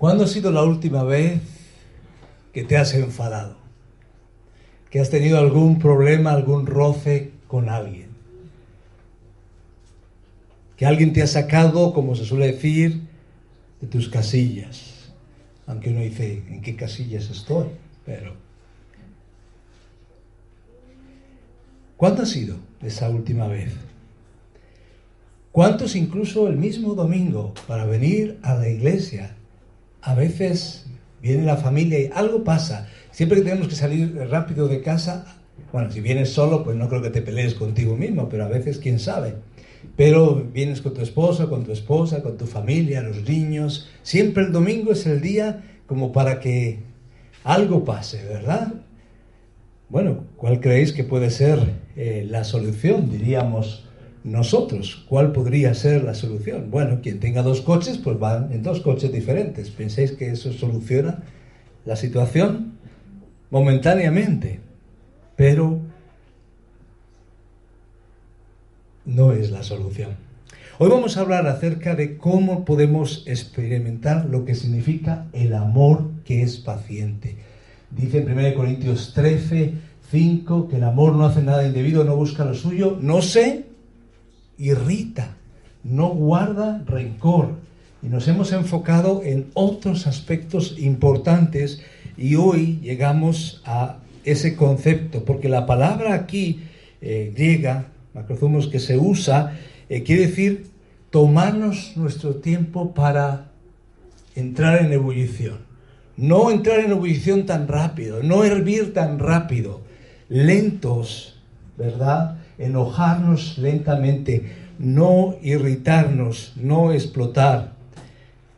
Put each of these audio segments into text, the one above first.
¿Cuándo ha sido la última vez que te has enfadado? Que has tenido algún problema, algún roce con alguien. Que alguien te ha sacado, como se suele decir, de tus casillas. Aunque uno dice, ¿en qué casillas estoy? Pero... ¿Cuándo ha sido esa última vez? ¿Cuántos incluso el mismo domingo para venir a la iglesia a veces viene la familia y algo pasa. Siempre que tenemos que salir rápido de casa, bueno, si vienes solo, pues no creo que te pelees contigo mismo, pero a veces quién sabe. Pero vienes con tu esposa, con tu esposa, con tu familia, los niños. Siempre el domingo es el día como para que algo pase, ¿verdad? Bueno, ¿cuál creéis que puede ser eh, la solución? Diríamos, nosotros. ¿Cuál podría ser la solución? Bueno, quien tenga dos coches, pues van en dos coches diferentes. ¿Pensáis que eso soluciona la situación? Momentáneamente, pero no es la solución. Hoy vamos a hablar acerca de cómo podemos experimentar lo que significa el amor que es paciente. Dice en 1 Corintios 13, 5 que el amor no hace nada indebido, no busca lo suyo, no sé irrita, no guarda rencor. Y nos hemos enfocado en otros aspectos importantes y hoy llegamos a ese concepto, porque la palabra aquí eh, griega, macrozumos, que se usa, eh, quiere decir tomarnos nuestro tiempo para entrar en ebullición. No entrar en ebullición tan rápido, no hervir tan rápido, lentos, ¿verdad? Enojarnos lentamente, no irritarnos, no explotar.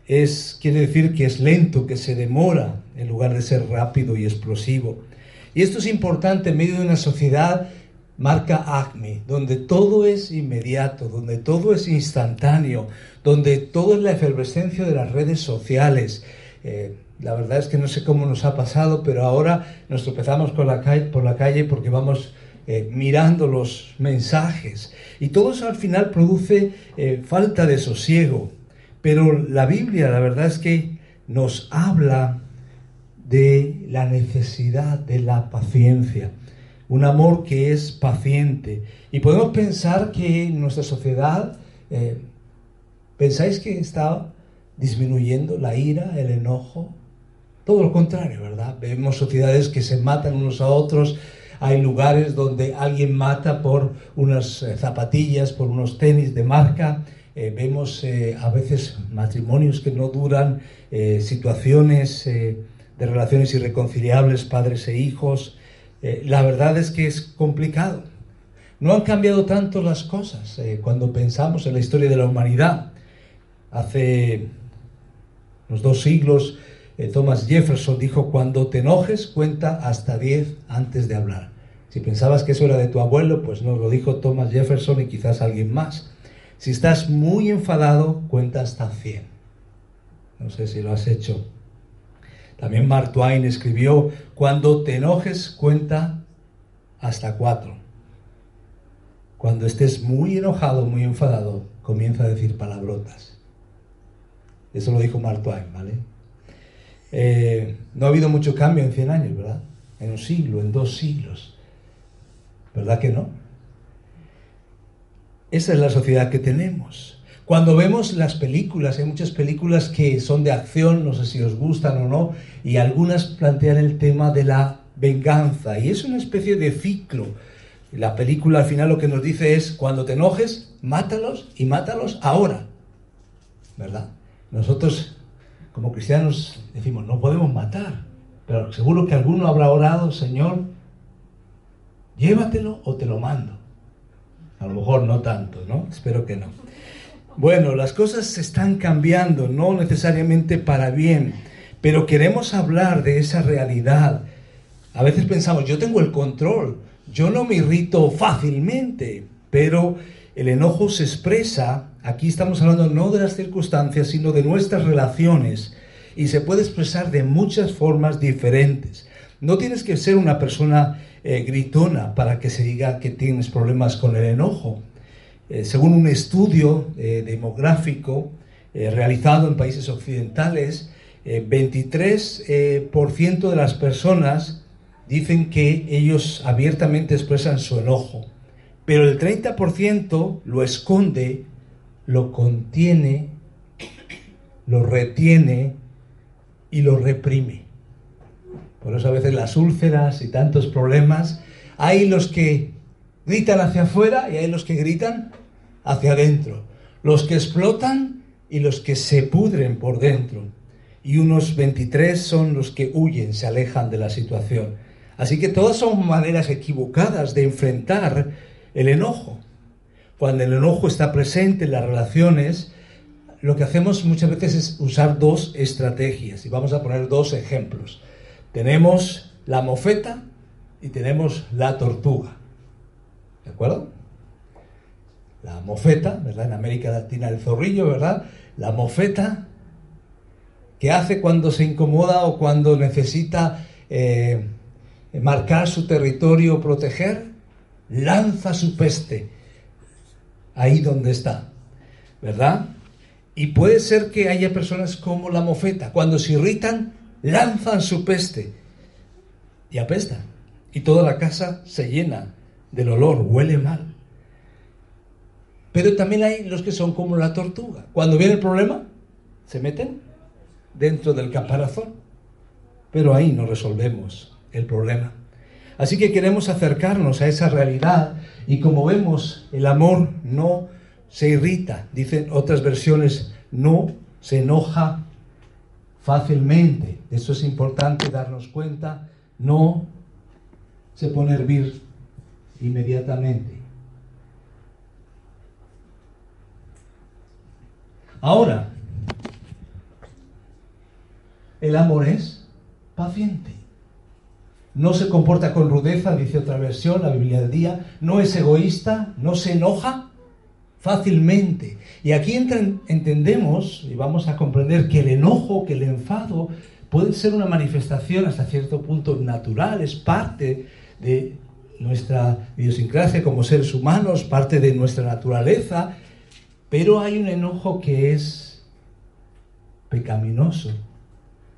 Es, quiere decir que es lento, que se demora, en lugar de ser rápido y explosivo. Y esto es importante en medio de una sociedad marca ACME, donde todo es inmediato, donde todo es instantáneo, donde todo es la efervescencia de las redes sociales. Eh, la verdad es que no sé cómo nos ha pasado, pero ahora nos tropezamos por la calle, por la calle porque vamos eh, mirando los mensajes. Y todo eso al final produce eh, falta de sosiego. Pero la Biblia, la verdad es que nos habla de la necesidad de la paciencia. Un amor que es paciente. Y podemos pensar que en nuestra sociedad, eh, ¿pensáis que está disminuyendo la ira, el enojo? Todo lo contrario, ¿verdad? Vemos sociedades que se matan unos a otros, hay lugares donde alguien mata por unas eh, zapatillas, por unos tenis de marca. Eh, vemos eh, a veces matrimonios que no duran, situaciones de relaciones irreconciliables, padres e hijos. la verdad es que es complicado. No han cambiado tanto las cosas cuando pensamos en la historia de la humanidad. Hace unos dos siglos, Thomas Jefferson dijo, cuando te enojes, cuenta hasta 10 antes de hablar. Si pensabas que eso era de tu abuelo, pues no, lo dijo Thomas Jefferson y quizás alguien más. Si estás muy enfadado, cuenta hasta 100. No sé si lo has hecho. También Mark Twain escribió, cuando te enojes, cuenta hasta 4. Cuando estés muy enojado, muy enfadado, comienza a decir palabrotas. Eso lo dijo Mark Twain, ¿vale? Eh, no ha habido mucho cambio en 100 años, ¿verdad? En un siglo, en dos siglos. ¿Verdad que no? Esa es la sociedad que tenemos. Cuando vemos las películas, hay muchas películas que son de acción, no sé si os gustan o no, y algunas plantean el tema de la venganza, y es una especie de ciclo. La película al final lo que nos dice es, cuando te enojes, mátalos y mátalos ahora. ¿Verdad? Nosotros, como cristianos, decimos, no podemos matar, pero seguro que alguno habrá orado, Señor, llévatelo o te lo mando. A lo mejor no tanto, ¿no? Espero que no. Bueno, las cosas se están cambiando, no necesariamente para bien, pero queremos hablar de esa realidad. A veces pensamos, yo tengo el control, yo no me irrito fácilmente, pero el enojo se expresa, aquí estamos hablando no de las circunstancias, sino de nuestras relaciones, y se puede expresar de muchas formas diferentes. No tienes que ser una persona eh, gritona para que se diga que tienes problemas con el enojo. Eh, según un estudio eh, demográfico realizado en países occidentales, 23% eh, eh, de las personas dicen que ellos abiertamente expresan su enojo, pero el 30% lo esconde, lo contiene, lo retiene y lo reprime. Por eso a veces las úlceras y tantos problemas, hay los que gritan hacia afuera y hay los que gritan hacia adentro, los que explotan y los que se pudren por dentro. Y unos 23 son los que huyen, se alejan de la situación. Así que todas son maneras equivocadas de enfrentar el enojo. Cuando el enojo está presente en las relaciones, lo que hacemos muchas veces es usar dos estrategias. Y vamos a poner dos ejemplos. Tenemos la mofeta y tenemos la tortuga. ¿De acuerdo? La mofeta, ¿verdad? En América Latina el zorrillo, ¿verdad? La mofeta, que hace cuando se incomoda o cuando necesita eh, marcar su territorio o proteger, lanza su peste ahí donde está, ¿verdad? Y puede ser que haya personas como la mofeta, cuando se irritan, lanzan su peste y apestan. Y toda la casa se llena del olor, huele mal. Pero también hay los que son como la tortuga. Cuando viene el problema, se meten dentro del caparazón. Pero ahí no resolvemos el problema. Así que queremos acercarnos a esa realidad y como vemos, el amor no se irrita, dicen otras versiones, no se enoja fácilmente. Eso es importante darnos cuenta, no se pone a hervir inmediatamente. Ahora, el amor es paciente. No se comporta con rudeza, dice otra versión, la Biblia del día. No es egoísta, no se enoja fácilmente. Y aquí entendemos y vamos a comprender que el enojo, que el enfado puede ser una manifestación hasta cierto punto natural, es parte de nuestra idiosincrasia como seres humanos, parte de nuestra naturaleza, pero hay un enojo que es pecaminoso.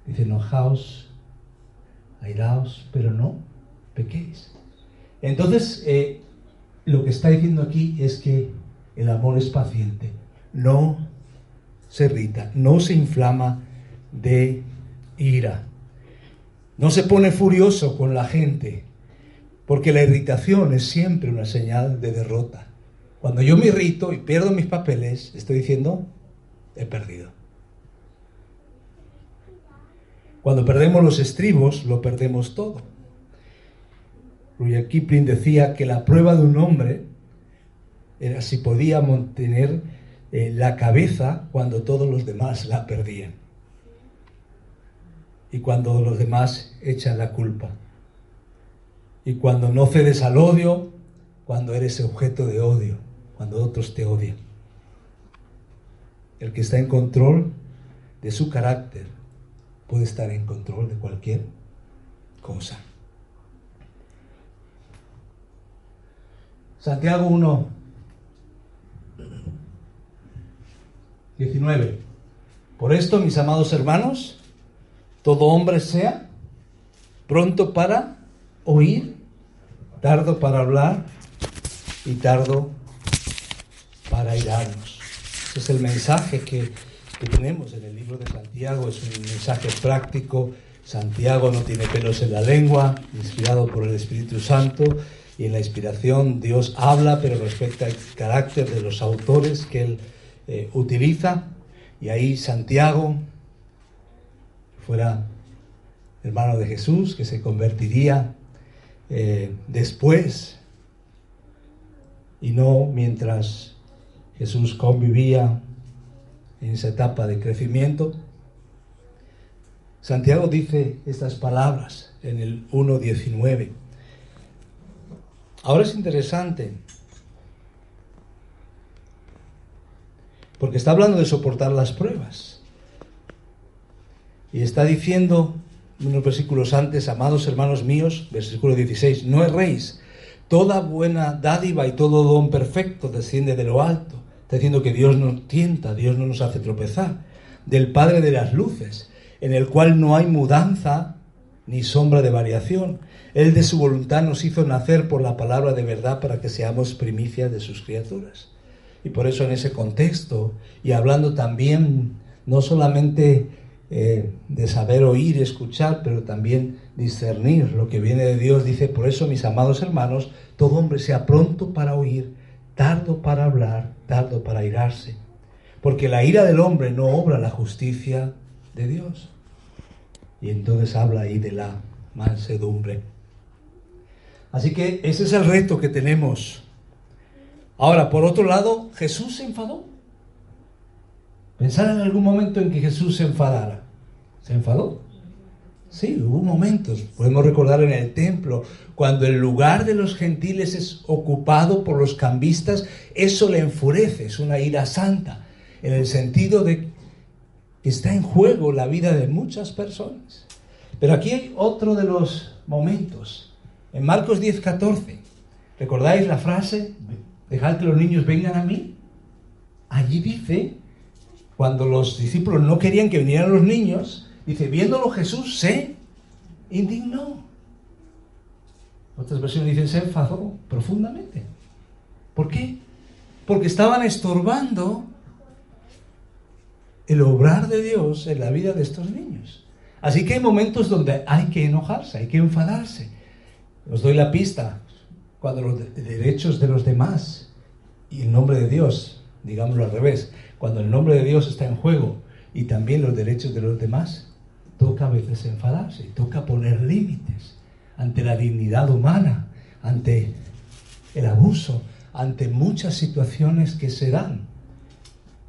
Dice, enojaos, airaos, pero no pequéis. Entonces, eh, lo que está diciendo aquí es que el amor es paciente, no se irrita, no se inflama de ira, no se pone furioso con la gente, porque la irritación es siempre una señal de derrota. Cuando yo me irrito y pierdo mis papeles, estoy diciendo, he perdido. Cuando perdemos los estribos, lo perdemos todo. Rudyard Kipling decía que la prueba de un hombre era si podía mantener eh, la cabeza cuando todos los demás la perdían. Y cuando los demás echan la culpa. Y cuando no cedes al odio, cuando eres objeto de odio, cuando otros te odian. El que está en control de su carácter puede estar en control de cualquier cosa. Santiago 1, 19. Por esto, mis amados hermanos, todo hombre sea pronto para oír, tardo para hablar y tardo para irarnos. Ese es el mensaje que, que tenemos en el libro de Santiago, es un mensaje práctico. Santiago no tiene pelos en la lengua, inspirado por el Espíritu Santo, y en la inspiración Dios habla, pero respecta el carácter de los autores que él eh, utiliza. Y ahí Santiago, fuera hermano de Jesús, que se convertiría eh, después y no mientras Jesús convivía en esa etapa de crecimiento. Santiago dice estas palabras en el 1.19. Ahora es interesante, porque está hablando de soportar las pruebas. Y está diciendo unos versículos antes, amados hermanos míos, versículo 16, no erréis, toda buena dádiva y todo don perfecto desciende de lo alto. Está diciendo que Dios nos tienta, Dios no nos hace tropezar. Del Padre de las luces, en el cual no hay mudanza ni sombra de variación. Él de su voluntad nos hizo nacer por la palabra de verdad para que seamos primicias de sus criaturas. Y por eso en ese contexto, y hablando también no solamente eh, de saber oír, escuchar, pero también discernir lo que viene de Dios, dice, por eso mis amados hermanos, todo hombre sea pronto para oír, tardo para hablar, tardo para irarse, porque la ira del hombre no obra la justicia de Dios. Y entonces habla ahí de la mansedumbre. Así que ese es el reto que tenemos. Ahora, por otro lado, Jesús se enfadó. Pensar en algún momento en que Jesús se enfadara. ¿Se enfadó? Sí, hubo momentos. Podemos recordar en el templo, cuando el lugar de los gentiles es ocupado por los cambistas, eso le enfurece, es una ira santa, en el sentido de está en juego la vida de muchas personas. Pero aquí hay otro de los momentos en Marcos 10, 14, ¿recordáis la frase? Dejad que los niños vengan a mí. Allí dice, cuando los discípulos no querían que vinieran los niños, dice, viéndolo Jesús se indignó. Otras versiones dicen, se enfadó profundamente. ¿Por qué? Porque estaban estorbando el obrar de Dios en la vida de estos niños. Así que hay momentos donde hay que enojarse, hay que enfadarse. Os doy la pista. Cuando los derechos de los demás y el nombre de Dios, digámoslo al revés, cuando el nombre de Dios está en juego y también los derechos de los demás, toca a veces enfadarse, toca poner límites ante la dignidad humana, ante el abuso, ante muchas situaciones que se dan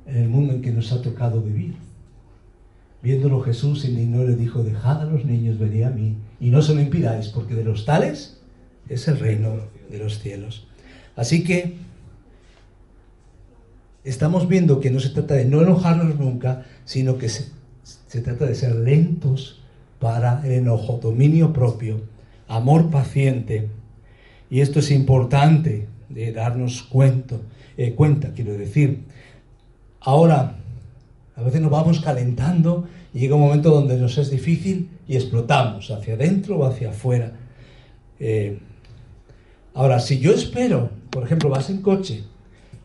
en el mundo en que nos ha tocado vivir. Viéndolo Jesús indignó y le dijo, dejad a los niños venir a mí y no se lo impidáis, porque de los tales es el reino de los cielos. Así que estamos viendo que no se trata de no enojarnos nunca, sino que se, se trata de ser lentos para el enojo, dominio propio, amor paciente. Y esto es importante de darnos cuenta, eh, cuenta, quiero decir. Ahora, a veces nos vamos calentando y llega un momento donde nos es difícil y explotamos hacia adentro o hacia afuera. Eh, ahora, si yo espero, por ejemplo, vas en coche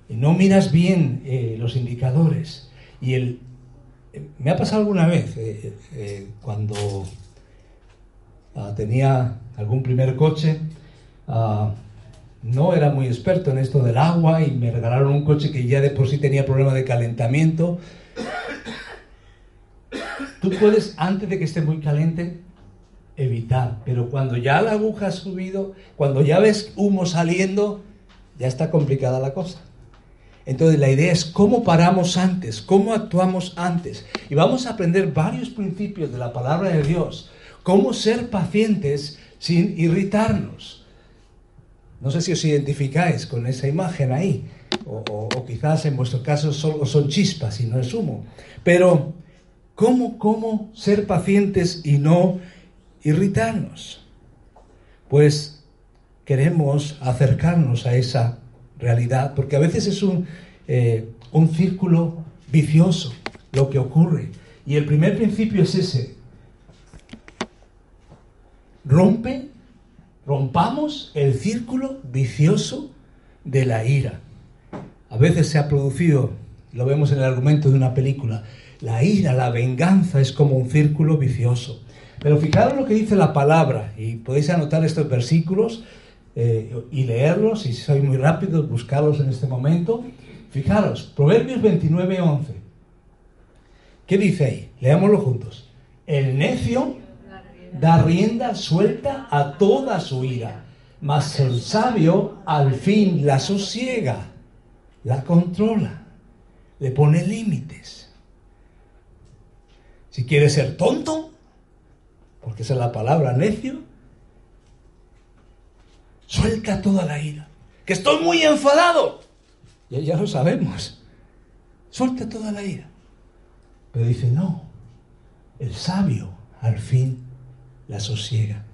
y no miras bien eh, los indicadores y el... me ha pasado alguna vez eh, cuando ah, tenía algún primer coche, ah, no era muy experto en esto del agua y me regalaron un coche que ya de por sí tenía problema de calentamiento Tú puedes, antes de que esté muy caliente, evitar, pero cuando ya la aguja ha subido, cuando ya ves humo saliendo, ya está complicada la cosa. Entonces la idea es cómo paramos antes, cómo actuamos antes. Y vamos a aprender varios principios de la palabra de Dios, cómo ser pacientes sin irritarnos. No sé si os identificáis con esa imagen ahí, o, quizás en vuestro caso solo son chispas y no es humo. Pero ¿Cómo, cómo ser pacientes y no irritarnos? Pues queremos acercarnos a esa realidad, porque a veces es un, eh, un círculo vicioso lo que ocurre. Y el primer principio es ese. Rompe, rompamos el círculo vicioso de la ira. A veces se ha producido, lo vemos en el argumento de una película, la ira, la venganza es como un círculo vicioso. Pero fijaros lo que dice la palabra, y podéis anotar estos versículos eh, y leerlos, si sois muy rápidos, buscarlos en este momento. Fijaros, Proverbios 29, 11. ¿Qué dice ahí? Leámoslo juntos. El necio da rienda suelta a toda su ira, mas el sabio al fin la sosiega, la controla, le pone límites. Si quieres ser tonto, porque esa es la palabra necio, suelta toda la ira. Que estoy muy enfadado. Y ya lo sabemos. Suelta toda la ira. Pero dice, no, el sabio al fin la sosiega.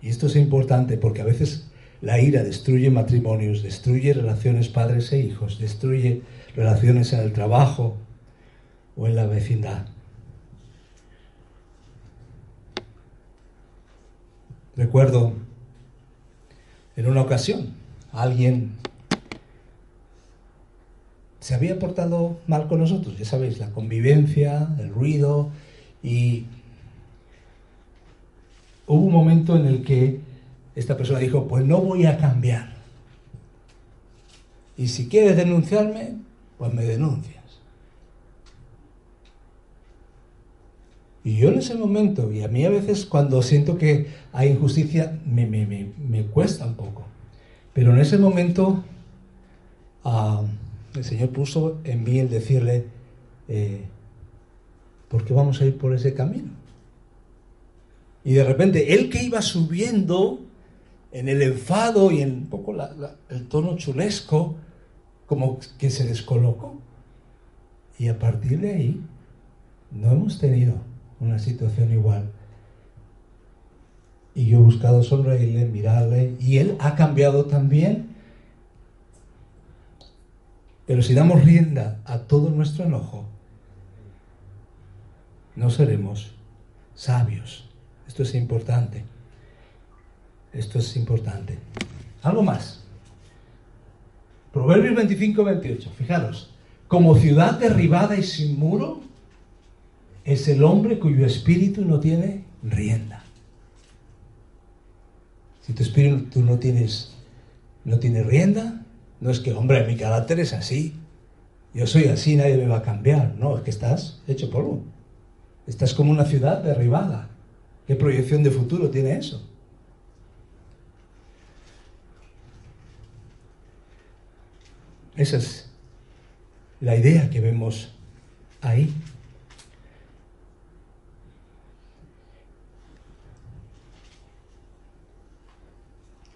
Y esto es importante porque a veces la ira destruye matrimonios, destruye relaciones padres e hijos, destruye relaciones en el trabajo o en la vecindad. Recuerdo en una ocasión alguien se había portado mal con nosotros, ya sabéis, la convivencia, el ruido y hubo un momento en el que esta persona dijo, pues no voy a cambiar. Y si quieres denunciarme, pues me denuncias. Y yo en ese momento, y a mí a veces cuando siento que hay injusticia, me, me, cuesta un poco. Pero en ese momento ah, el Señor puso en mí el decirle, eh, ¿por qué vamos a ir por ese camino? Y de repente, él que iba subiendo en el enfado y en un poco el tono chulesco, como que se descolocó. Y a partir de ahí, no hemos tenido una situación igual. Y yo he buscado sonreírle, mirarle, y él ha cambiado también. Pero si damos rienda a todo nuestro enojo, no seremos sabios. Esto es importante. Esto es importante. Algo más. Proverbios 25, 28. Fijaros. Como ciudad derribada y sin muro, es el hombre cuyo espíritu no tiene rienda. Si tu espíritu no tienes, no tiene rienda, no es que, hombre, mi carácter es así. Yo soy así, nadie me va a cambiar. No, es que estás hecho polvo. Estás como una ciudad derribada. ¿Qué proyección de futuro tiene eso? Esa es la idea que vemos ahí.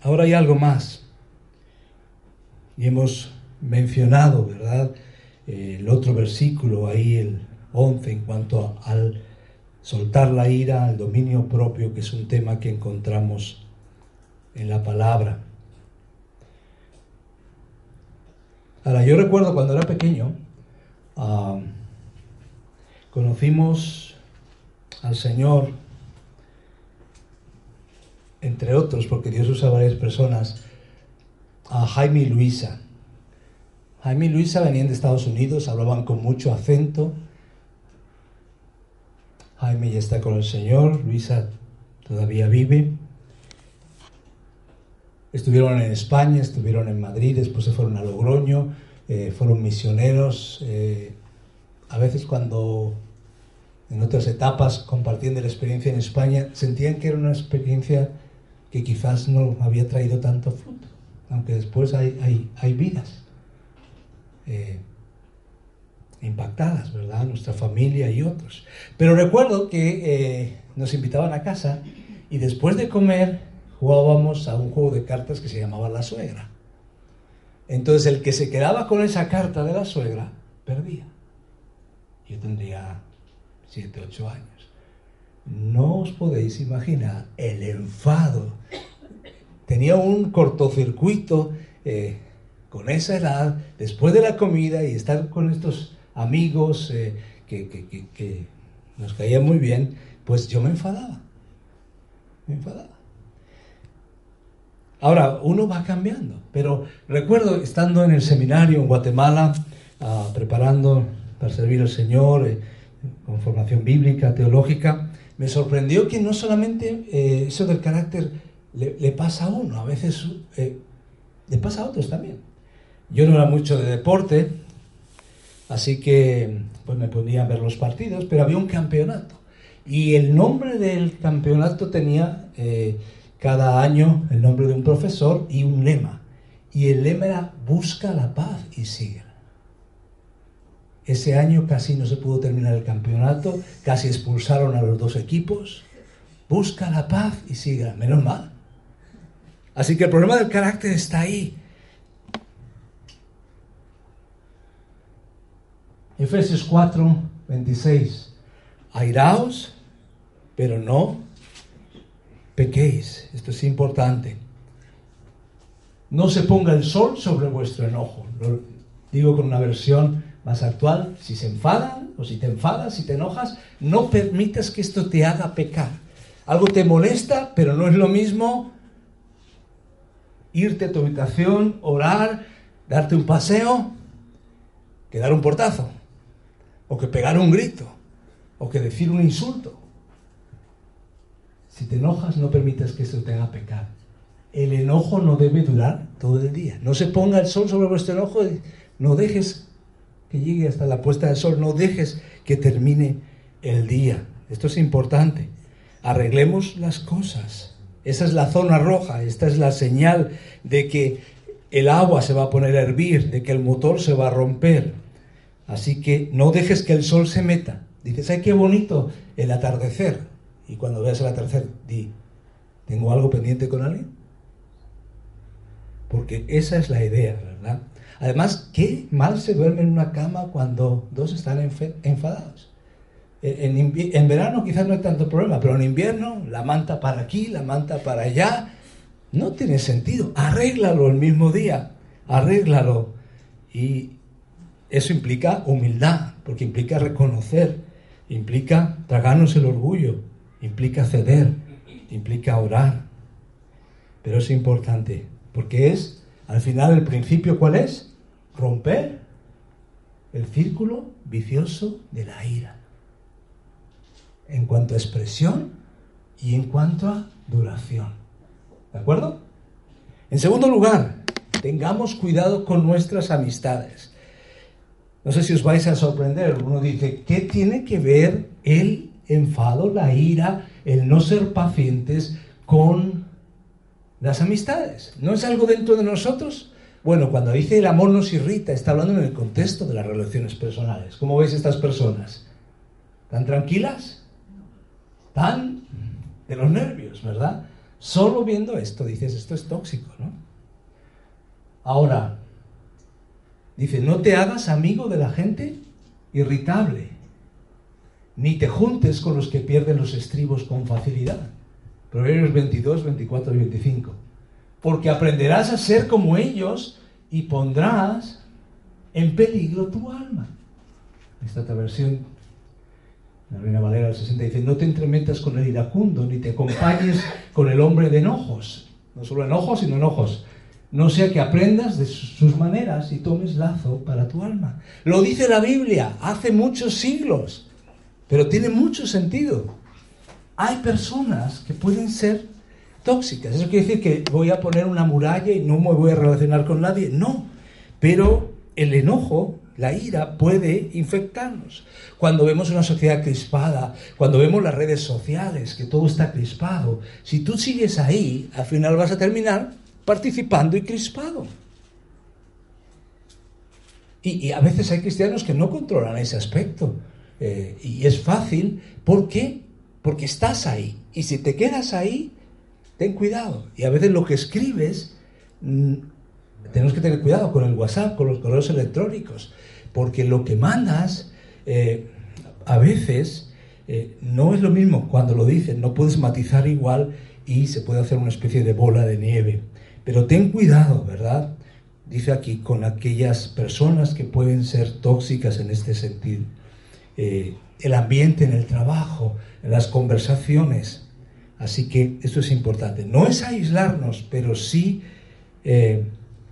Ahora hay algo más. Y hemos mencionado, ¿verdad? El otro versículo ahí, el 11, en cuanto al soltar la ira, al dominio propio, que es un tema que encontramos en la palabra. Ahora, yo recuerdo cuando era pequeño, ah, conocimos al Señor entre otros, porque Dios usa varias personas, a Jaime y Luisa. Jaime y Luisa venían de Estados Unidos, hablaban con mucho acento. Jaime ya está con el Señor, Luisa todavía vive. Estuvieron en España, estuvieron en Madrid, después se fueron a Logroño, eh, fueron misioneros. Eh, a veces cuando en otras etapas compartiendo la experiencia en España, sentían que era una experiencia que quizás no había traído tanto fruto, aunque después hay, hay, vidas eh, impactadas, ¿verdad? Nuestra familia y otros. Pero recuerdo que eh, nos invitaban a casa y después de comer jugábamos a un juego de cartas que se llamaba La Suegra. Entonces el que se quedaba con esa carta de la suegra perdía. Yo tendría 7, 8 años. No os podéis imaginar el enfado. Tenía un cortocircuito eh, con esa edad, después de la comida y estar con estos amigos eh, que, nos caían muy bien, pues yo me enfadaba. Me enfadaba. Ahora, uno va cambiando, pero recuerdo estando en el seminario en Guatemala, ah, preparando para servir al Señor, eh, con formación bíblica, teológica, me sorprendió que no solamente eh, eso del carácter le, pasa a uno, a veces le pasa a otros también. Yo no era mucho de deporte, así que pues me ponía a ver los partidos, pero había un campeonato. Y el nombre del campeonato tenía eh, cada año el nombre de un profesor y un lema. Y el lema era busca la paz y sigue. Ese año casi no se pudo terminar el campeonato, casi expulsaron a los dos equipos. Busca la paz y siga, menos mal. Así que el problema del carácter está ahí. Efesios 4, 26. Airaos, pero no pequéis. Esto es importante. No se ponga el sol sobre vuestro enojo. Lo digo con una versión más actual, si se enfadan o si te enfadas, si te enojas, no permitas que esto te haga pecar. Algo te molesta, pero no es lo mismo irte a tu habitación, orar, darte un paseo, que dar un portazo, o que pegar un grito, o que decir un insulto. Si te enojas, no permitas que eso te haga pecar. El enojo no debe durar todo el día. No se ponga el sol sobre vuestro enojo, no dejes que llegue hasta la puesta del sol, no dejes que termine el día. Esto es importante. Arreglemos las cosas. Esa es la zona roja, esta es la señal de que el agua se va a poner a hervir, de que el motor se va a romper. Así que no dejes que el sol se meta. Dices, ay, qué bonito el atardecer. Y cuando veas el atardecer, di, ¿tengo algo pendiente con alguien? Porque esa es la idea, ¿verdad? Además, qué mal se duerme en una cama cuando dos están enfadados. En, verano quizás no hay tanto problema, pero en invierno la manta para aquí, la manta para allá, no tiene sentido. Arréglalo el mismo día, arréglalo. Y eso implica humildad, porque implica reconocer, implica tragarnos el orgullo, implica ceder, implica orar. Pero es importante, porque es, al final, el principio, ¿cuál es? Romper el círculo vicioso de la ira en cuanto a expresión y en cuanto a duración. ¿De acuerdo? En segundo lugar, tengamos cuidado con nuestras amistades. No sé si os vais a sorprender. Uno dice, ¿qué tiene que ver el enfado, la ira, el no ser pacientes con las amistades? ¿No es algo dentro de nosotros? Bueno, cuando dice el amor nos irrita, está hablando en el contexto de las relaciones personales. ¿Cómo veis estas personas? ¿Tan tranquilas? tan de los nervios, ¿verdad? Solo viendo esto dices, esto es tóxico, ¿no? Ahora, dice, no te hagas amigo de la gente irritable, ni te juntes con los que pierden los estribos con facilidad. Proverbios 22, 24 y 25. Porque aprenderás a ser como ellos y pondrás en peligro tu alma. Esta versión la Reina Valera del 60 dice, no te entremetas con el iracundo, ni te acompañes con el hombre de enojos. No solo enojos, sino enojos. No sea que aprendas de sus maneras y tomes lazo para tu alma. Lo dice la Biblia hace muchos siglos, pero tiene mucho sentido. Hay personas que pueden ser tóxicas. Eso quiere decir que voy a poner una muralla y no me voy a relacionar con nadie. No, pero el enojo la ira puede infectarnos. Cuando vemos una sociedad crispada, cuando vemos las redes sociales, que todo está crispado, si tú sigues ahí, al final vas a terminar participando y crispado. Y, a veces hay cristianos que no controlan ese aspecto. Eh, y es fácil. ¿Por qué? Porque estás ahí. Y si te quedas ahí, ten cuidado. Y a veces lo que escribes mm, tenemos que tener cuidado con el WhatsApp, con los correos electrónicos, porque lo que mandas eh, a veces eh, no es lo mismo cuando lo dices, no puedes matizar igual y se puede hacer una especie de bola de nieve. Pero ten cuidado, ¿verdad? Dice aquí, con aquellas personas que pueden ser tóxicas en este sentido. Eh, el ambiente en el trabajo, en las conversaciones. Así que esto es importante. No es aislarnos, pero sí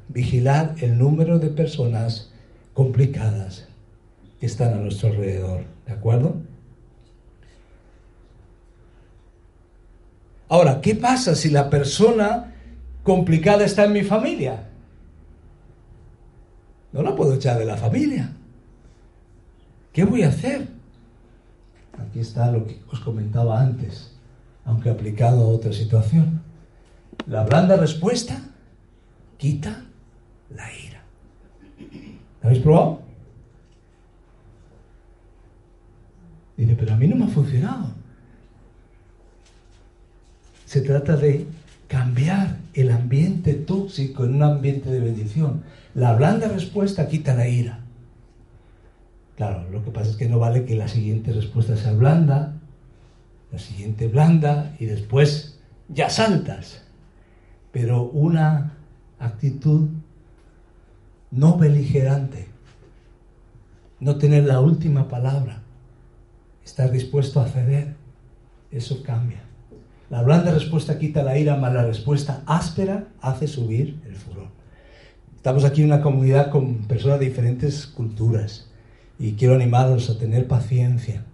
vigilar el número de personas complicadas que están a nuestro alrededor. ¿De acuerdo? Ahora, ¿qué pasa si la persona complicada está en mi familia? No la puedo echar de la familia. ¿Qué voy a hacer? Aquí está lo que os comentaba antes, aunque aplicado a otra situación. La blanda respuesta quita la ira. ¿Lo habéis probado? Dice, pero a mí no me ha funcionado. Se trata de cambiar el ambiente tóxico en un ambiente de bendición. La blanda respuesta quita la ira. Claro, lo que pasa es que no vale que la siguiente respuesta sea blanda, la siguiente blanda y después ya saltas. Pero una actitud no beligerante, no tener la última palabra, estar dispuesto a ceder, eso cambia. La blanda respuesta quita la ira, mas la respuesta áspera hace subir el furor. Estamos aquí en una comunidad con personas de diferentes culturas y quiero animarlos a tener paciencia,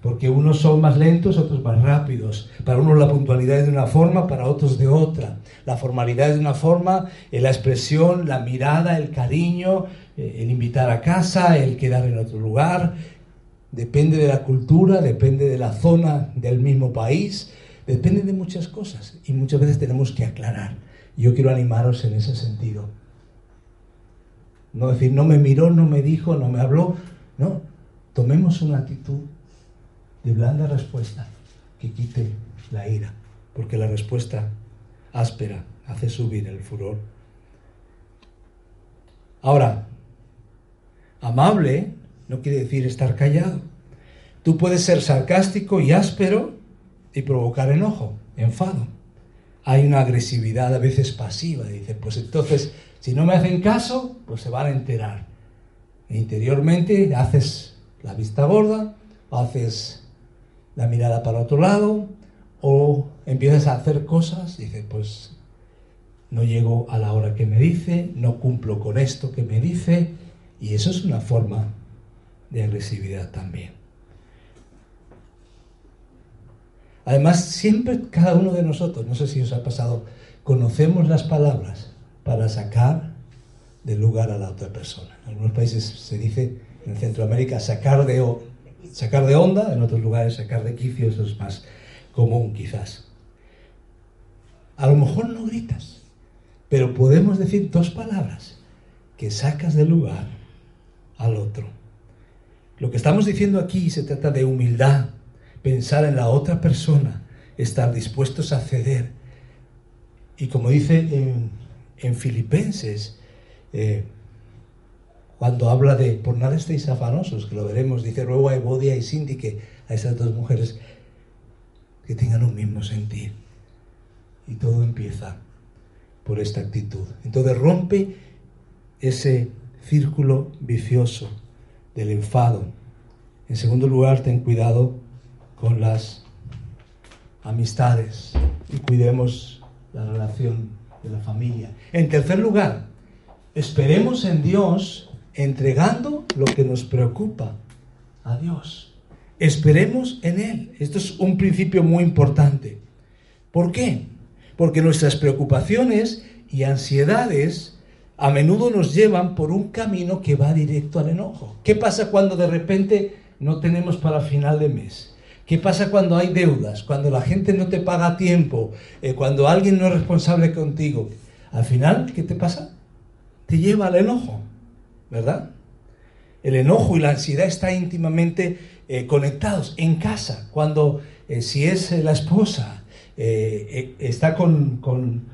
porque unos son más lentos, otros más rápidos. Para unos la puntualidad es de una forma, para otros de otra. La formalidad es de una forma, eh, la expresión, la mirada, el cariño, eh, el invitar a casa, el quedar en otro lugar. Depende de la cultura, depende de la zona del mismo país, depende de muchas cosas y muchas veces tenemos que aclarar. Yo quiero animaros en ese sentido. No decir, no me miró, no me dijo, no me habló. No, tomemos una actitud de blanda respuesta que quite la ira, porque la respuesta áspera hace subir el furor. Ahora, amable no quiere decir estar callado. Tú puedes ser sarcástico y áspero y provocar enojo, enfado. Hay una agresividad a veces pasiva. Dice, pues entonces, si no me hacen caso, pues se van a enterar. Interiormente haces la vista gorda, haces la mirada para otro lado, o empiezas a hacer cosas, dice, pues no llego a la hora que me dice, no cumplo con esto que me dice, y eso es una forma de agresividad también. Además, siempre cada uno de nosotros, no sé si os ha pasado, conocemos las palabras para sacar del lugar a la otra persona. En algunos países se dice, en Centroamérica, sacar de, sacar de onda, en otros lugares sacar de quicio, eso es más común quizás. A lo mejor no gritas, pero podemos decir dos palabras que sacas del lugar al otro. Lo que estamos diciendo aquí se trata de humildad, pensar en la otra persona, estar dispuestos a ceder. Y como dice en, Filipenses, eh, cuando habla de por nada estéis afanosos, que lo veremos, dice ruego a Evodia y Síndique, a esas dos mujeres, que tengan un mismo sentir. Y todo empieza por esta actitud. Entonces rompe ese círculo vicioso del enfado. En segundo lugar, ten cuidado con las amistades y cuidemos la relación de la familia. En tercer lugar, esperemos en Dios entregando lo que nos preocupa a Dios. Esperemos en Él. Esto es un principio muy importante. ¿Por qué? Porque nuestras preocupaciones y ansiedades a menudo nos llevan por un camino que va directo al enojo. ¿Qué pasa cuando de repente no tenemos para final de mes? ¿Qué pasa cuando hay deudas? Cuando la gente no te paga a tiempo, eh, cuando alguien no es responsable contigo. Al final, ¿qué te pasa? Te lleva al enojo, ¿verdad? El enojo y la ansiedad están íntimamente eh, conectados en casa, cuando eh, si es la esposa, está con, con,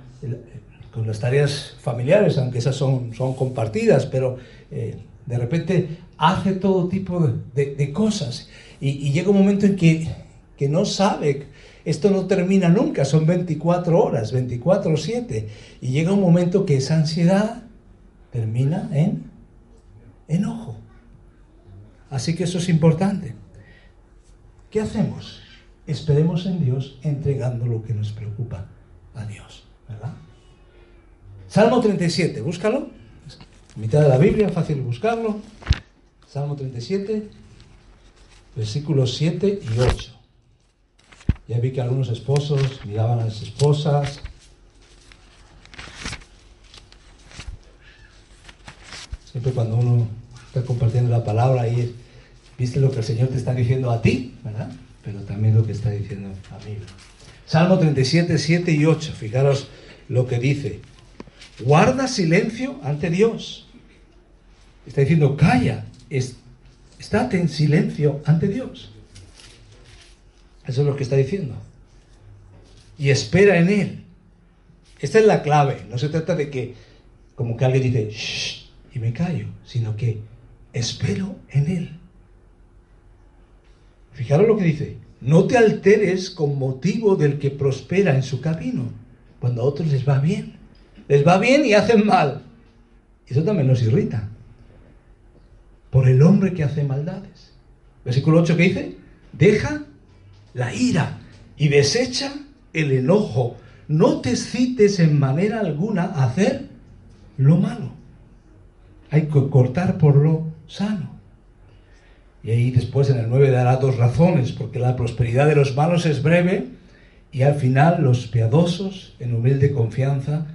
las tareas familiares, aunque esas son, son compartidas, pero de repente hace todo tipo de, cosas y, llega un momento en que, que no sabe esto no termina nunca, son 24 horas, 24 o 7. Y llega un momento que esa ansiedad termina en enojo. Así que eso es importante. ¿Qué hacemos? Esperemos en Dios entregando lo que nos preocupa a Dios, ¿verdad? Salmo 37, búscalo. mitad de la Biblia, fácil buscarlo. Salmo 37, versículos 7 y 8. Ya vi que algunos esposos miraban a las esposas. Siempre cuando uno está compartiendo la palabra ahí viste lo que el Señor te está diciendo a ti, ¿verdad? Pero también lo que está diciendo a mí. Salmo 37, 7 y 8. Fijaros lo que dice. Guarda silencio ante Dios. Está diciendo, calla, estate en silencio ante Dios. Eso es lo que está diciendo. Y espera en Él. Esta es la clave. No se trata de que, como que alguien dice, Shh, y me callo, sino que espero en Él. Fijaros lo que dice, no te alteres con motivo del que prospera en su camino, cuando a otros les va bien. Les va bien y hacen mal. Eso también nos irrita. Por el hombre que hace maldades. Versículo 8 que dice, deja la ira y desecha el enojo. No te excites en manera alguna a hacer lo malo. Hay que cortar por lo sano. Y ahí después en el 9 dará dos razones, porque la prosperidad de los malos es breve y al final los piadosos, en humilde confianza,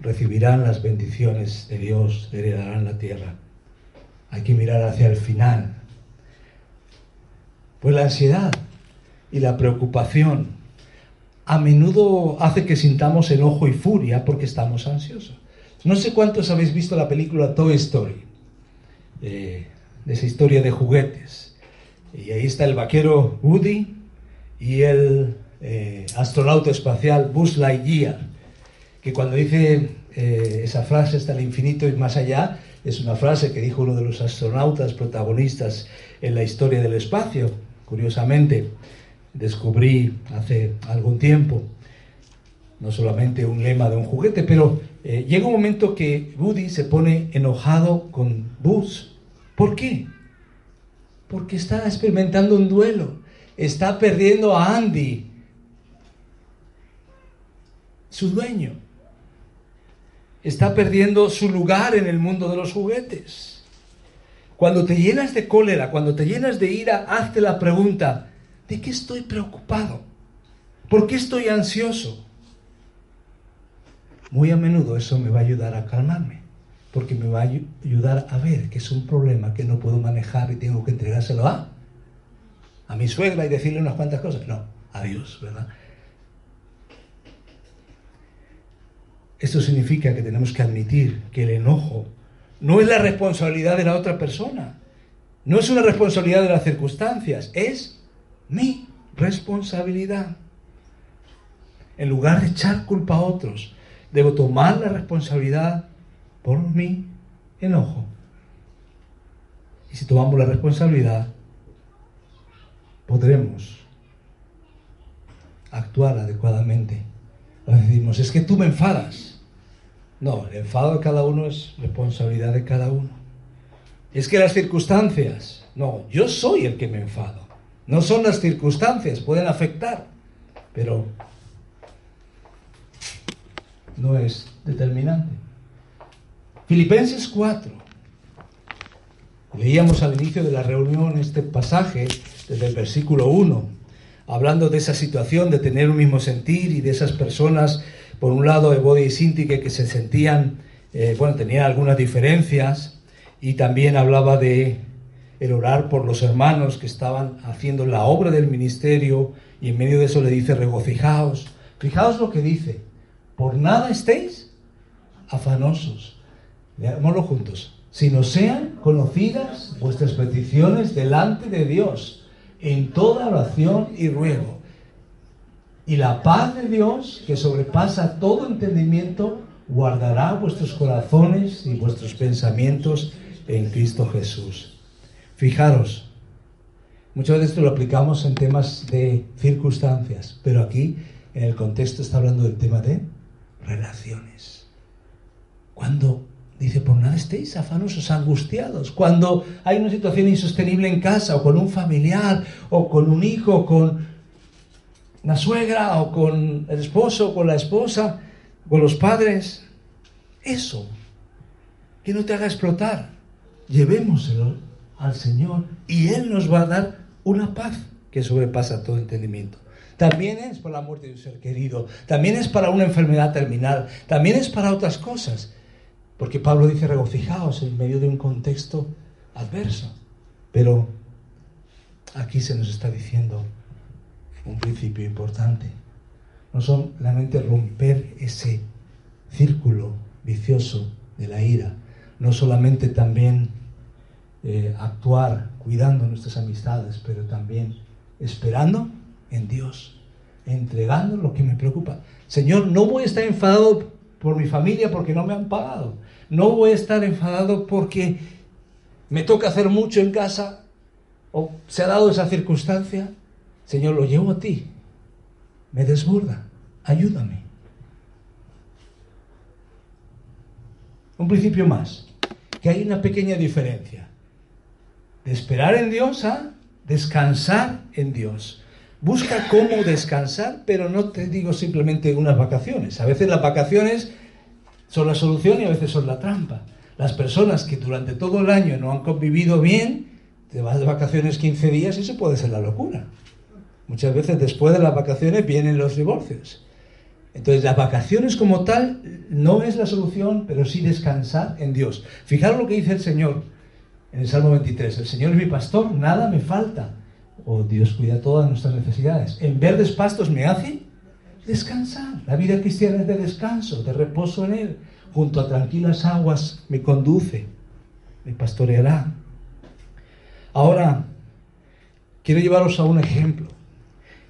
recibirán las bendiciones de Dios, heredarán la tierra. Hay que mirar hacia el final. Pues la ansiedad y la preocupación a menudo hace que sintamos enojo y furia porque estamos ansiosos. No sé cuántos habéis visto la película Toy Story, eh, de esa historia de juguetes. Y ahí está el vaquero Woody y el eh, astronauta espacial Buzz Lightyear, que cuando dice eh, esa frase hasta el infinito y más allá, es una frase que dijo uno de los astronautas protagonistas en la historia del espacio. Curiosamente, descubrí hace algún tiempo, no solamente un lema de un juguete, pero eh, llega un momento que Woody se pone enojado con Buzz. ¿Por qué? Porque está experimentando un duelo. Está perdiendo a Andy, su dueño. Está perdiendo su lugar en el mundo de los juguetes. Cuando te llenas de cólera, cuando te llenas de ira, hazte la pregunta, ¿de qué estoy preocupado? ¿Por qué estoy ansioso? Muy a menudo eso me va a ayudar a calmarme, porque me va a ayudar a ver que es un problema que no puedo manejar y tengo que entregárselo a a mi suegra y decirle unas cuantas cosas. No, a ¿verdad? Esto significa que tenemos que admitir que el enojo no es la responsabilidad de la otra persona, no es una responsabilidad de las circunstancias, es mi responsabilidad. En lugar de echar culpa a otros, debo tomar la responsabilidad por mi enojo. Y si tomamos la responsabilidad, podremos actuar adecuadamente. decimos, es que tú me enfadas. No, el enfado de cada uno es responsabilidad de cada uno. Es que las circunstancias, no, yo soy el que me enfado. No son las circunstancias, pueden afectar, pero no es determinante. Filipenses 4. Leíamos al inicio de la reunión este pasaje desde el versículo 1, hablando de esa situación de tener un mismo sentir y de esas personas por un lado, Ebodi y Sintique, que se sentían, eh, bueno, tenían algunas diferencias, y también hablaba de el orar por los hermanos que estaban haciendo la obra del ministerio, y en medio de eso le dice, regocijaos. Fijaos lo que dice, por nada estéis afanosos. Leámoslo juntos. Sino sean conocidas vuestras peticiones delante de Dios en toda oración y ruego y la paz de Dios, que sobrepasa todo entendimiento, guardará vuestros corazones y vuestros pensamientos en Cristo Jesús. Fijaros, muchas veces esto lo aplicamos en temas de circunstancias, pero aquí en el contexto está hablando del tema de relaciones. Cuando dice, por nada estéis afanosos, angustiados, cuando hay una situación insostenible en casa o con un familiar o con un hijo, con la suegra o con el esposo o con la esposa, con los padres. Eso, que no te haga explotar. Llevémoselo al Señor y Él nos va a dar una paz que sobrepasa todo entendimiento. También es para la muerte de un ser querido, también es para una enfermedad terminal, también es para otras cosas. Porque Pablo dice regocijaos en medio de un contexto adverso. Pero aquí se nos está diciendo, un principio importante. No solamente romper ese círculo vicioso de la ira, no solamente también eh, actuar cuidando nuestras amistades, pero también esperando en Dios, entregando lo que me preocupa. Señor, no voy a estar enfadado por mi familia porque no me han pagado. No voy a estar enfadado porque me toca hacer mucho en casa o se ha dado esa circunstancia. Señor, lo llevo a ti. Me desborda. Ayúdame. Un principio más. Que hay una pequeña diferencia. De esperar en Dios a descansar en Dios. Busca cómo descansar, pero no te digo simplemente unas vacaciones. A veces las vacaciones son la solución y a veces son la trampa. Las personas que durante todo el año no han convivido bien, te vas de vacaciones 15 días y eso puede ser la locura. Muchas veces después de las vacaciones vienen los divorcios. Entonces las vacaciones como tal no es la solución, pero sí descansar en Dios. Fijaros lo que dice el Señor en el Salmo 23. El Señor es mi pastor, nada me falta. Oh, Dios cuida todas nuestras necesidades. En verdes pastos me hace descansar. La vida cristiana es de descanso, de reposo en Él. Junto a tranquilas aguas me conduce, me pastoreará. Ahora, quiero llevaros a un ejemplo.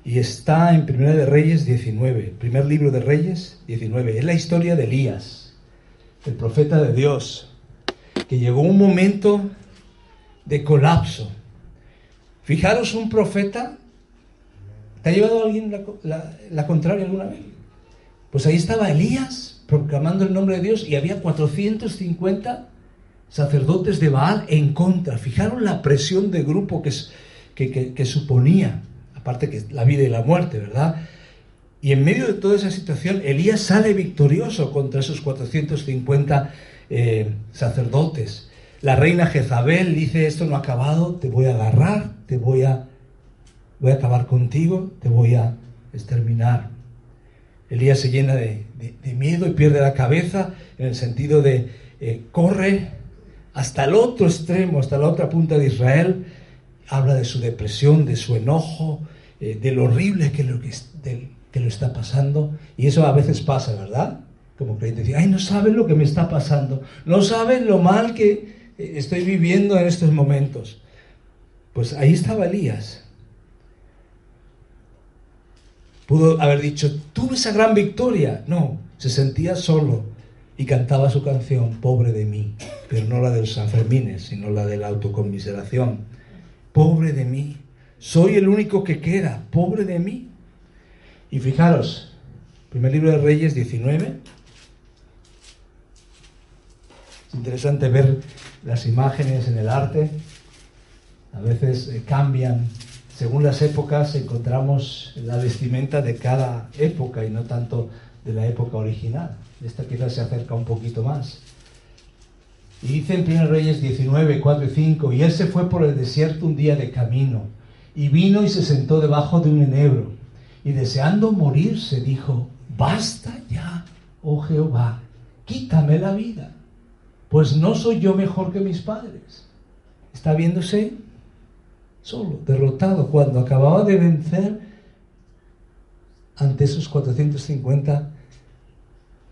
Y está en Primera de Reyes 19, primer libro de Reyes 19. Es la historia de Elías, el profeta de Dios, que llegó un momento de colapso. Fijaros, un profeta, ¿te ha llevado alguien la, contraria alguna vez? Pues ahí estaba Elías proclamando el nombre de Dios y había 450 sacerdotes de Baal en contra. Fijaros la presión de grupo que, que, que, suponía, aparte que la vida y la muerte, ¿verdad? Y en medio de toda esa situación, Elías sale victorioso contra esos 450 eh, sacerdotes. La reina Jezabel dice, esto no ha acabado, te voy a agarrar, te voy a, voy a acabar contigo, te voy a exterminar. Elías se llena de, miedo y pierde la cabeza en el sentido de eh, corre hasta el otro extremo, hasta la otra punta de Israel, habla de su depresión, de su enojo, eh, de lo horrible que lo, que, que lo está pasando. Y eso a veces pasa, ¿verdad? Como creyente, dice, ay, no saben lo que me está pasando, no saben lo mal que eh, estoy viviendo en estos momentos. Pues ahí estaba Elías. Pudo haber dicho, tuve esa gran victoria. No, se sentía solo, y cantaba su canción, Pobre de mí, pero no la de los Sanfermines, sino la de la autoconmiseración. Pobre de mí, soy el único que queda, pobre de mí. Y fijaros, primer libro de Reyes 19. Es interesante ver las imágenes en el arte. A veces eh, cambian. Según las épocas encontramos la vestimenta de cada época y no tanto de la época original. Esta quizás se acerca un poquito más. Y dice en 1 Reyes 19, 4 y 5, y él se fue por el desierto un día de camino, y vino y se sentó debajo de un enebro, y deseando morirse dijo, basta ya, oh Jehová, quítame la vida, pues no soy yo mejor que mis padres. Está viéndose solo, derrotado, cuando acababa de vencer ante esos 450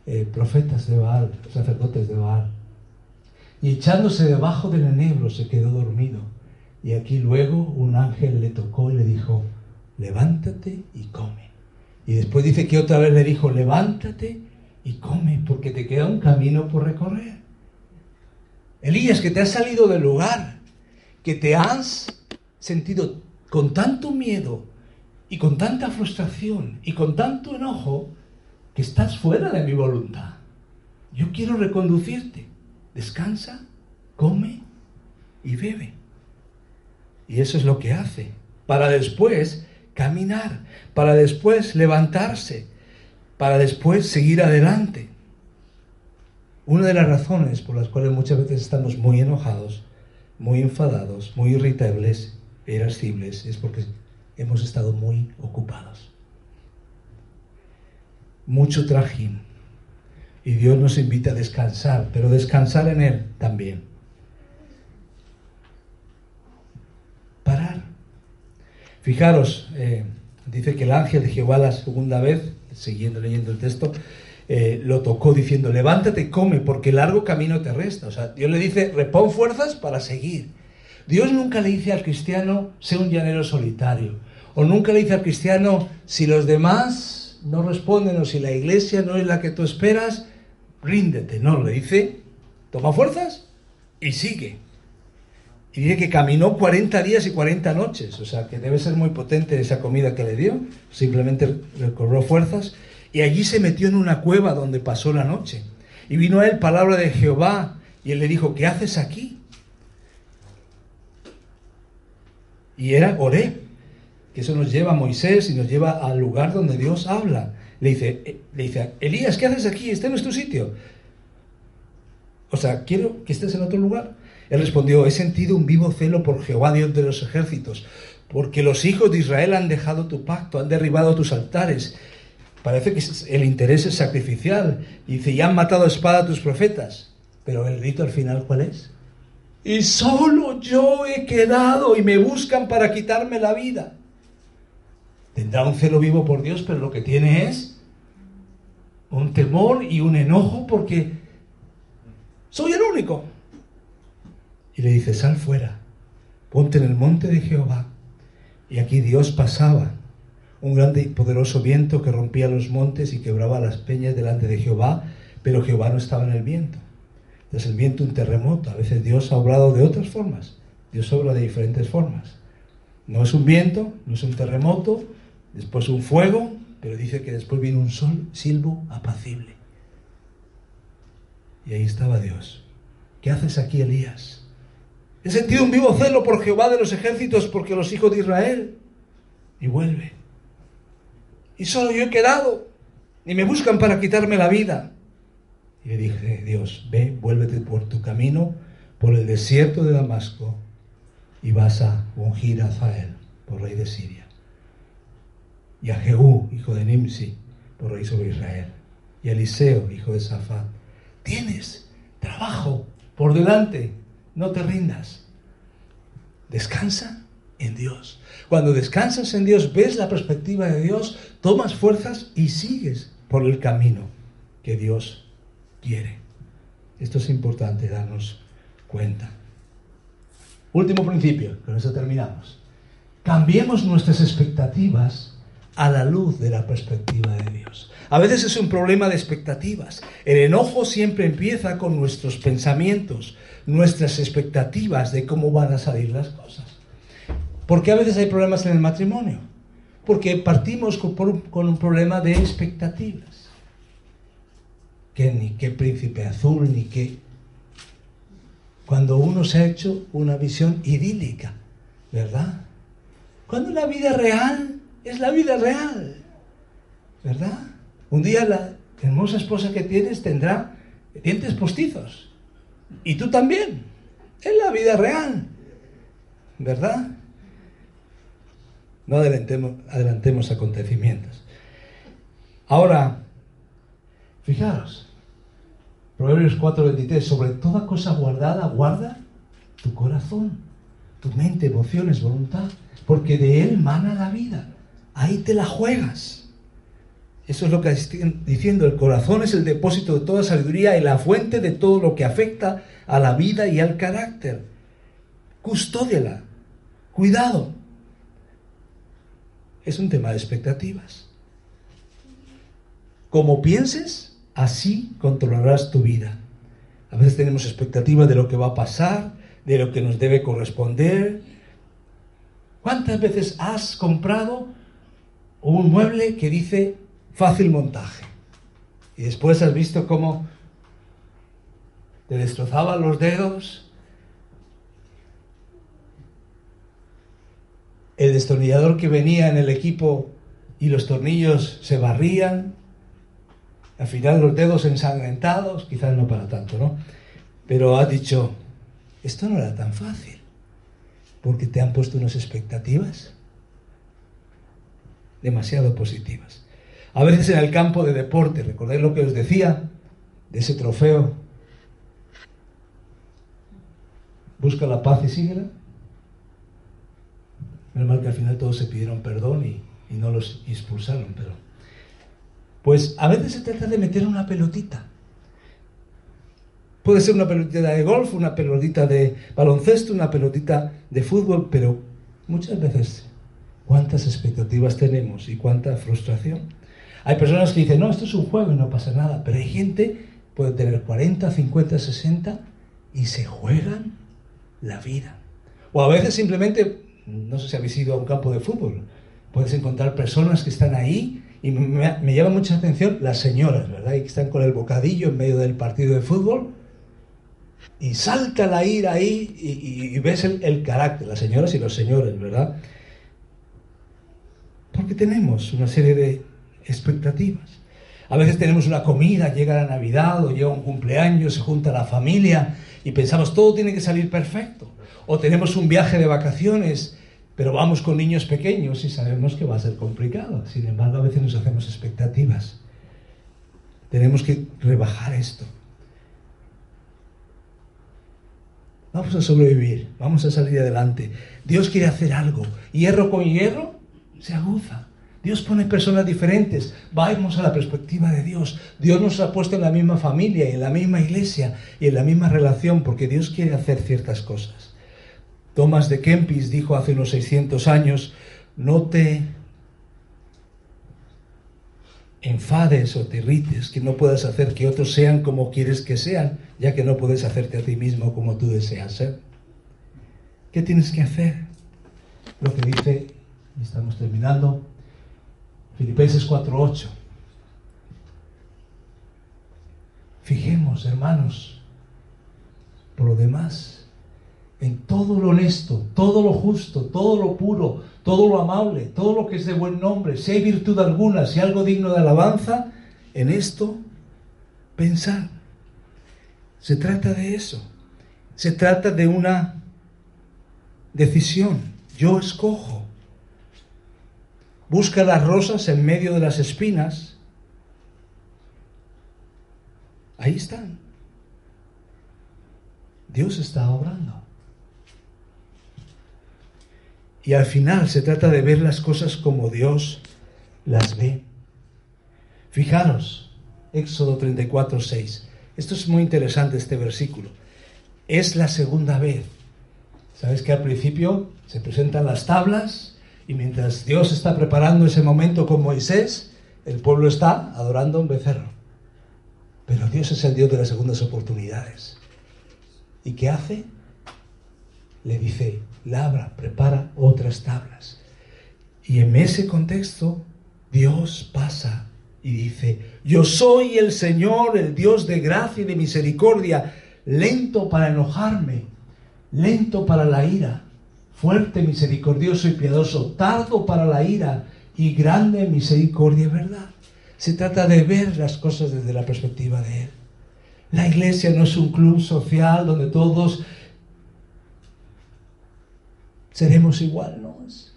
eh, profetas de Baal, sacerdotes de Baal. Y echándose debajo del enebro se quedó dormido. Y aquí luego un ángel le tocó y le dijo, levántate y come. Y después dice que otra vez le dijo, levántate y come, porque te queda un camino por recorrer. Elías, que te has salido del lugar, que te has sentido con tanto miedo y con tanta frustración y con tanto enojo, que estás fuera de mi voluntad. Yo quiero reconducirte. Descansa, come y bebe. Y eso es lo que hace. Para después caminar, para después levantarse, para después seguir adelante. Una de las razones por las cuales muchas veces estamos muy enojados, muy enfadados, muy irritables, irascibles, es porque hemos estado muy ocupados mucho trajín. Y Dios nos invita a descansar, pero descansar en Él también. Parar. Fijaros, eh, dice que el ángel de Jehová la segunda vez, siguiendo leyendo el texto, eh, lo tocó diciendo, levántate come, porque largo camino te resta. O sea, Dios le dice, repón fuerzas para seguir. Dios nunca le dice al cristiano, sé un llanero solitario. O nunca le dice al cristiano, si los demás no responden o si la iglesia no es la que tú esperas, ríndete. No, le dice, toma fuerzas y sigue. Y dice que caminó 40 días y 40 noches, o sea que debe ser muy potente esa comida que le dio, simplemente recobró fuerzas y allí se metió en una cueva donde pasó la noche. Y vino a él palabra de Jehová y él le dijo, ¿qué haces aquí? Y era Oré, que eso nos lleva a Moisés y nos lleva al lugar donde Dios habla. Le dice, eh, le dice, Elías, ¿qué haces aquí? Este no es sitio. O sea, quiero que estés en otro lugar. Él respondió, he sentido un vivo celo por Jehová, Dios de los ejércitos, porque los hijos de Israel han dejado tu pacto, han derribado tus altares. Parece que el interés es sacrificial. Y dice, y han matado a espada a tus profetas. Pero el rito al final, ¿cuál es? Y solo yo he quedado y me buscan para quitarme la vida. Tendrá un celo vivo por Dios, pero lo que tiene es un temor y un enojo porque soy el único. Y le dice, sal fuera, ponte en el monte de Jehová. Y aquí Dios pasaba, un grande y poderoso viento que rompía los montes y quebraba las peñas delante de Jehová, pero Jehová no estaba en el viento. Entonces el viento un terremoto. A veces Dios ha obrado de otras formas. Dios obra de diferentes formas. No es un viento, no es un terremoto, después un fuego, pero dice que después viene un sol, silbo apacible. Y ahí estaba Dios. ¿Qué haces aquí, Elías? He sentido un vivo celo por Jehová de los ejércitos, porque los hijos de Israel. Y vuelve. Y solo yo he quedado. Y me buscan para quitarme la vida. Y le dije, Dios, ve, vuélvete por tu camino, por el desierto de Damasco, y vas a ungir a Zael por rey de Siria. Y a Jehú, hijo de Nimsi, por rey sobre Israel. Y a Eliseo, hijo de Safat. Tienes trabajo por delante, no te rindas. Descansa en Dios. Cuando descansas en Dios, ves la perspectiva de Dios, tomas fuerzas y sigues por el camino que Dios quiere. Esto es importante darnos cuenta. Último principio, con eso terminamos. Cambiemos nuestras expectativas a la luz de la perspectiva de Dios. A veces es un problema de expectativas. El enojo siempre empieza con nuestros pensamientos, nuestras expectativas de cómo van a salir las cosas. ¿Por qué a veces hay problemas en el matrimonio? Porque partimos con, un problema de expectativas. Que ni qué príncipe azul, ni qué... Cuando uno se ha hecho una visión idílica, ¿verdad? Cuando la vida real es la vida real, ¿verdad? Un día la hermosa esposa que tienes tendrá dientes postizos. Y tú también. Es la vida real, ¿verdad? No adelantemos, acontecimientos. Ahora, fijaros, Proverbios 4:23, sobre toda cosa guardada, guarda tu corazón, tu mente, emociones, voluntad, porque de él mana la vida. Ahí te la juegas. Eso es lo que estoy diciendo, el corazón es el depósito de toda sabiduría y la fuente de todo lo que afecta a la vida y al carácter. Custódiala. Cuidado es un tema de expectativas. Como pienses, así controlarás tu vida. A veces tenemos expectativas de lo que va a pasar, de lo que nos debe corresponder. ¿Cuántas veces has comprado un mueble que dice fácil montaje? Y después has visto cómo te destrozaban los dedos, el destornillador que venía en el equipo y los tornillos se barrían, al final los dedos ensangrentados, quizás no para tanto, ¿no? Pero ha dicho, esto no era tan fácil, porque te han puesto unas expectativas demasiado positivas. A veces en el campo de deporte, recordáis lo que os decía de ese trofeo, busca la paz y síguela. Menos mal que al final todos se pidieron perdón y, no los expulsaron, pero... Pues a veces se trata de meter una pelotita. Puede ser una pelotita de golf, una pelotita de baloncesto, una pelotita de fútbol, pero muchas veces, ¿cuántas expectativas tenemos y cuánta frustración? Hay personas que dicen, no, esto es un juego y no pasa nada, pero hay gente, puede tener 40, 50, 60 y se juegan la vida. O a veces simplemente no sé si habéis ido a un campo de fútbol, puedes encontrar personas que están ahí y me, llama mucha atención las señoras, ¿verdad? Y que están con el bocadillo en medio del partido de fútbol y salta la ira ahí y, ves el, el, carácter, las señoras y los señores, ¿verdad? Porque tenemos una serie de expectativas. A veces tenemos una comida, llega la Navidad o llega un cumpleaños, se junta la familia y pensamos todo tiene que salir perfecto. O tenemos un viaje de vacaciones, pero vamos con niños pequeños y sabemos que va a ser complicado. Sin embargo, a veces nos hacemos expectativas. Tenemos que rebajar esto. Vamos a sobrevivir, vamos a salir adelante. Dios quiere hacer algo. Hierro con hierro se aguza. Dios pone personas diferentes. Vamos a la perspectiva de Dios. Dios nos ha puesto en la misma familia, en la misma iglesia y en la misma relación porque Dios quiere hacer ciertas cosas. Thomas de Kempis dijo hace unos 600 años, no te enfades o te irrites, que no puedas hacer que otros sean como quieres que sean, ya que no puedes hacerte a ti mismo como tú deseas ser. ¿Qué tienes que hacer? Lo que dice, estamos terminando, Filipenses 4.8. Fijemos, hermanos, por lo demás, en todo lo honesto, todo lo justo, todo lo puro, todo lo amable, todo lo que es de buen nombre, si hay virtud alguna, si hay algo digno de alabanza, en esto pensar. Se trata de eso. Se trata de una decisión. Yo escojo. Busca las rosas en medio de las espinas. Ahí están. Dios está obrando. Y al final se trata de ver las cosas como Dios las ve. Fijaros, Éxodo 34, 6. Esto es muy interesante, este versículo. Es la segunda vez. Sabes que al principio se presentan las tablas y mientras Dios está preparando ese momento con Moisés, el pueblo está adorando un becerro. Pero Dios es el Dios de las segundas oportunidades. ¿Y qué hace? Le dice, labra, prepara otras tablas. Y en ese contexto, Dios pasa y dice, yo soy el Señor, el Dios de gracia y de misericordia, lento para enojarme, lento para la ira, fuerte, misericordioso y piadoso, tardo para la ira y grande misericordia verdad. Se trata de ver las cosas desde la perspectiva de Él. La iglesia no es un club social donde todos seremos igual, ¿no? Es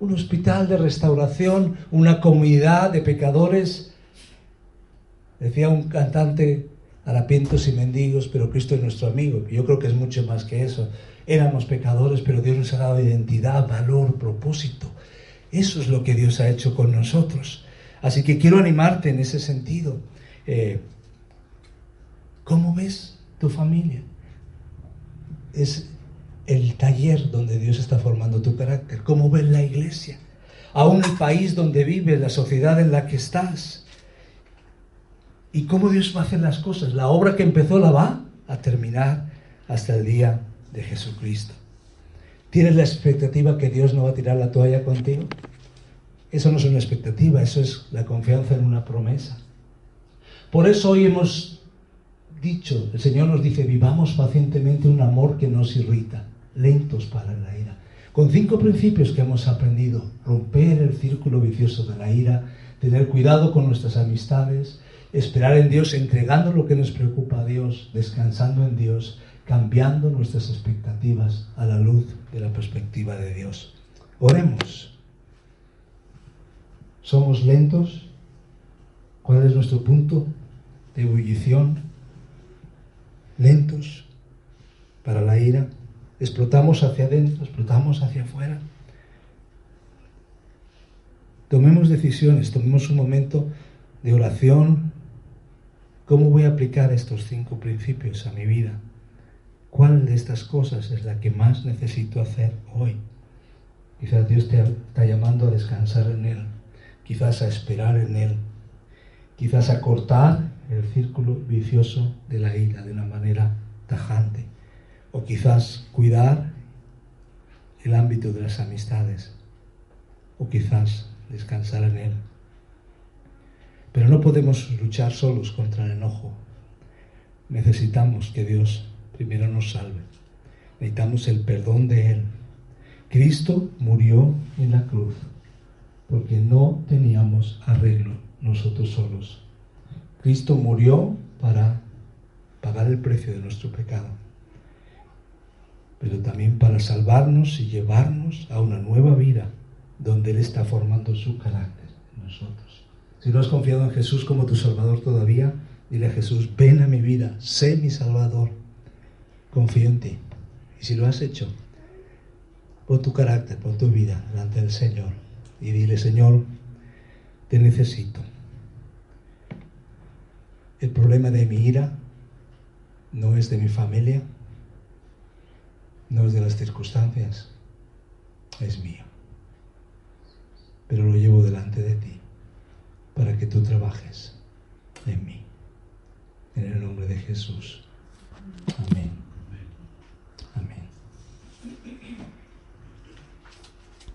un hospital de restauración, una comunidad de pecadores. Decía un cantante, harapientos y mendigos, pero Cristo es nuestro amigo. Yo creo que es mucho más que eso. Éramos pecadores, pero Dios nos ha dado identidad, valor, propósito. Eso es lo que Dios ha hecho con nosotros. Así que quiero animarte en ese sentido. Eh, ¿Cómo ves tu familia? Es el taller donde Dios está formando tu carácter, cómo ves la iglesia, aún el país donde vives, la sociedad en la que estás, y cómo Dios va a hacer las cosas. La obra que empezó la va a terminar hasta el día de Jesucristo. ¿Tienes la expectativa que Dios no va a tirar la toalla contigo? Eso no es una expectativa, eso es la confianza en una promesa. Por eso hoy hemos dicho, el Señor nos dice, vivamos pacientemente un amor que nos irrita lentos para la ira. Con cinco principios que hemos aprendido. Romper el círculo vicioso de la ira, tener cuidado con nuestras amistades, esperar en Dios, entregando lo que nos preocupa a Dios, descansando en Dios, cambiando nuestras expectativas a la luz de la perspectiva de Dios. Oremos. ¿Somos lentos? ¿Cuál es nuestro punto de ebullición? ¿Lentos para la ira? explotamos hacia adentro, explotamos hacia afuera. Tomemos decisiones, tomemos un momento de oración. ¿Cómo voy a aplicar estos cinco principios a mi vida? ¿Cuál de estas cosas es la que más necesito hacer hoy? Quizás Dios te está llamando a descansar en Él, quizás a esperar en Él, quizás a cortar el círculo vicioso de la ira de una manera tajante o quizás cuidar el ámbito de las amistades, o quizás descansar en él. Pero no podemos luchar solos contra el enojo. Necesitamos que Dios primero nos salve. Necesitamos el perdón de Él. Cristo murió en la cruz porque no teníamos arreglo nosotros solos. Cristo murió para pagar el precio de nuestro pecado, pero también para salvarnos y llevarnos a una nueva vida donde Él está formando su carácter en nosotros. Si no has confiado en Jesús como tu Salvador todavía, dile a Jesús, ven a mi vida, sé mi Salvador, confío en ti. Y si lo has hecho, pon tu carácter, pon tu vida delante del Señor y dile, Señor, te necesito. El problema de mi ira no es de mi familia, no es de las circunstancias, es mío. Pero lo llevo delante de ti para que tú trabajes en mí. En el nombre de Jesús. Amén.